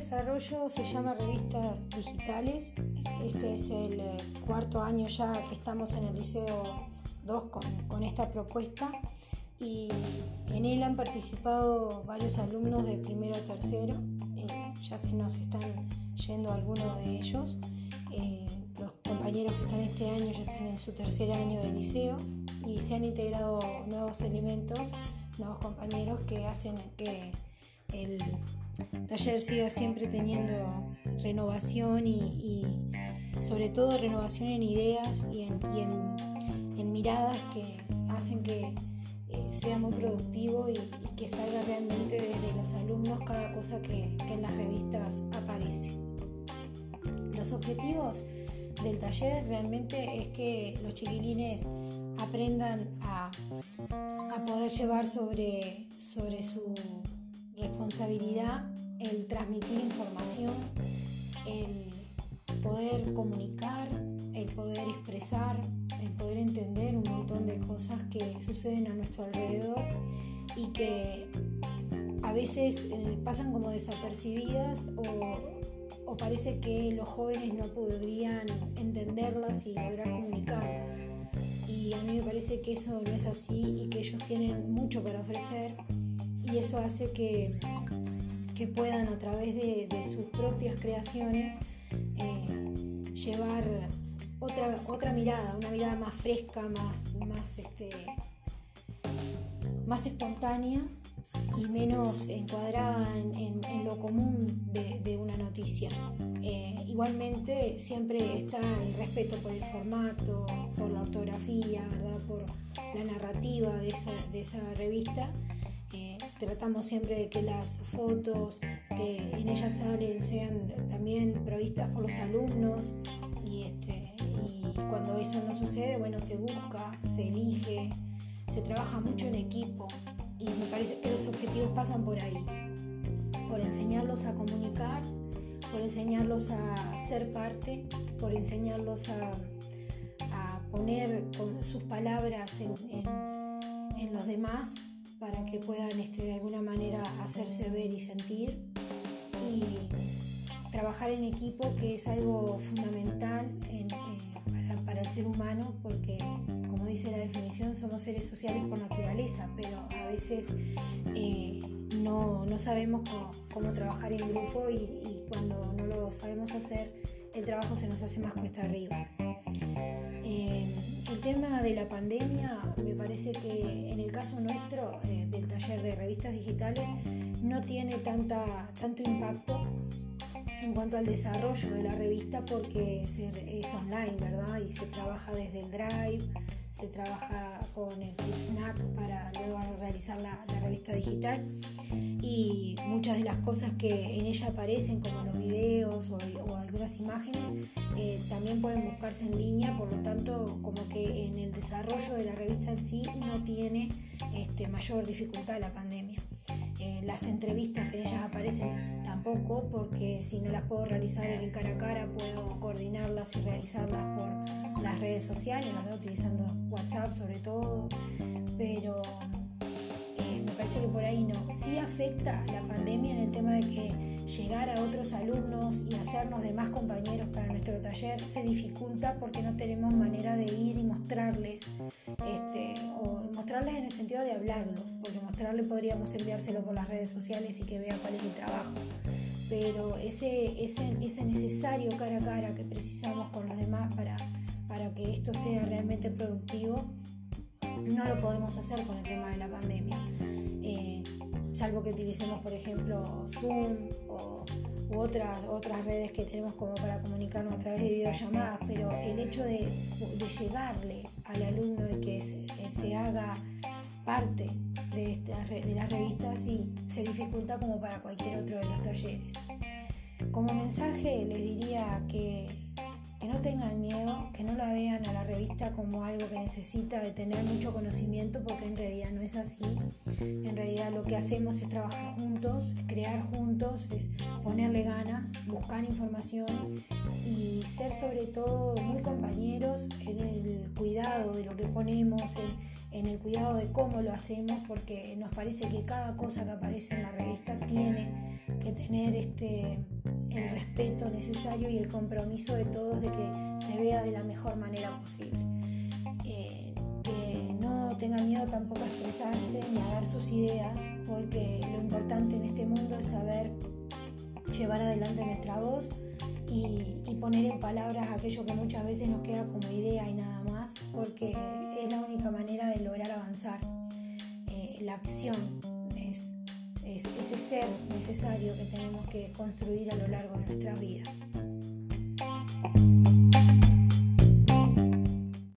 desarrollo se llama Revistas Digitales. Este es el eh, cuarto año ya que estamos en el Liceo 2 con, esta propuesta y en él han participado varios alumnos de primero a tercero. Eh, ya se nos están yendo algunos de ellos. Eh, los compañeros que están este año ya están en su tercer año de liceo y se han integrado nuevos elementos, nuevos compañeros que hacen que el taller siga siempre teniendo renovación y, sobre todo renovación en ideas y en, miradas que hacen que eh, sea muy productivo y, que salga realmente desde los alumnos cada cosa que, en las revistas aparece. Los objetivos del taller realmente es que los chiquilines aprendan a, poder llevar sobre, sobre su responsabilidad el transmitir información, el poder comunicar, el poder expresar, el poder entender un montón de cosas que suceden a nuestro alrededor y que a veces eh, pasan como desapercibidas o, parece que los jóvenes no podrían entenderlas y lograr comunicarlas. Y a mí me parece que eso no es así y que ellos tienen mucho para ofrecer y eso hace que, que puedan a través de, sus propias creaciones eh, llevar otra, otra mirada, una mirada más fresca, más, más, este, más espontánea y menos encuadrada en, lo común de, una noticia. Eh, igualmente siempre está el respeto por el formato, por la ortografía, por la narrativa de esa, de esa revista tratamos siempre de que las fotos que en ellas salen sean también provistas por los alumnos y, este, y cuando eso no sucede, bueno, se busca, se elige, se trabaja mucho en equipo y me parece que los objetivos pasan por ahí, por enseñarlos a comunicar, por enseñarlos a ser parte, por enseñarlos a, poner sus palabras en, en los demás para que puedan este, de alguna manera hacerse ver y sentir y trabajar en equipo que es algo fundamental eh, para, el ser humano porque como dice la definición somos seres sociales por naturaleza pero a veces eh, no, sabemos cómo, trabajar en grupo y, cuando no lo sabemos hacer el trabajo se nos hace más cuesta arriba. Eh, el tema de la pandemia me parece que en el caso nuestro eh, del taller de revistas digitales no tiene tanta, tanto impacto en cuanto al desarrollo de la revista porque es online, ¿verdad? Y se trabaja desde el Drive, se trabaja con el Flipsnack para luego realizar la, revista digital y muchas de las cosas que en ella aparecen como los videos o, algunas imágenes eh, también pueden buscarse en línea, por lo tanto como que en el desarrollo de la revista en sí no tiene este, mayor dificultad la pandemia. Eh, las entrevistas que en ellas aparecen tampoco, porque si no las puedo realizar en el cara a cara, puedo coordinarlas y realizarlas por las redes sociales, utilizando WhatsApp sobre todo, pero eh, me parece que por ahí no. Sí afecta la pandemia en el tema de que llegar a otros alumnos y hacernos de más compañeros para nuestro taller se dificulta porque no tenemos manera de ir y mostrarles, este, o mostrarles en el sentido de hablarlo, porque mostrarle podríamos enviárselo por las redes sociales y que vea cuál es el trabajo. Pero ese, ese, ese necesario cara a cara que precisamos con los demás para, para que esto sea realmente productivo, no lo podemos hacer con el tema de la pandemia. Salvo que utilicemos, por ejemplo, Zoom o, u otras, otras redes que tenemos como para comunicarnos a través de videollamadas, pero el hecho de, llegarle al alumno y que se, haga parte de, esta, de las revistas sí se dificulta como para cualquier otro de los talleres. Como mensaje les diría que no tengan miedo, que no la vean a la revista como algo que necesita de tener mucho conocimiento, porque en realidad no es así. En realidad lo que hacemos es trabajar juntos, crear juntos, es ponerle ganas, buscar información y ser sobre todo muy compañeros en el cuidado de lo que ponemos, en, el cuidado de cómo lo hacemos, porque nos parece que cada cosa que aparece en la revista tiene que tener este el respeto necesario y el compromiso de todos de que se vea de la mejor manera posible. Eh, que no tengan miedo tampoco a expresarse ni a dar sus ideas, porque lo importante en este mundo es saber llevar adelante nuestra voz y, poner en palabras aquello que muchas veces nos queda como idea y nada más, porque es la única manera de lograr avanzar. Eh, la acción ese ser necesario que tenemos que construir a lo largo de nuestras vidas.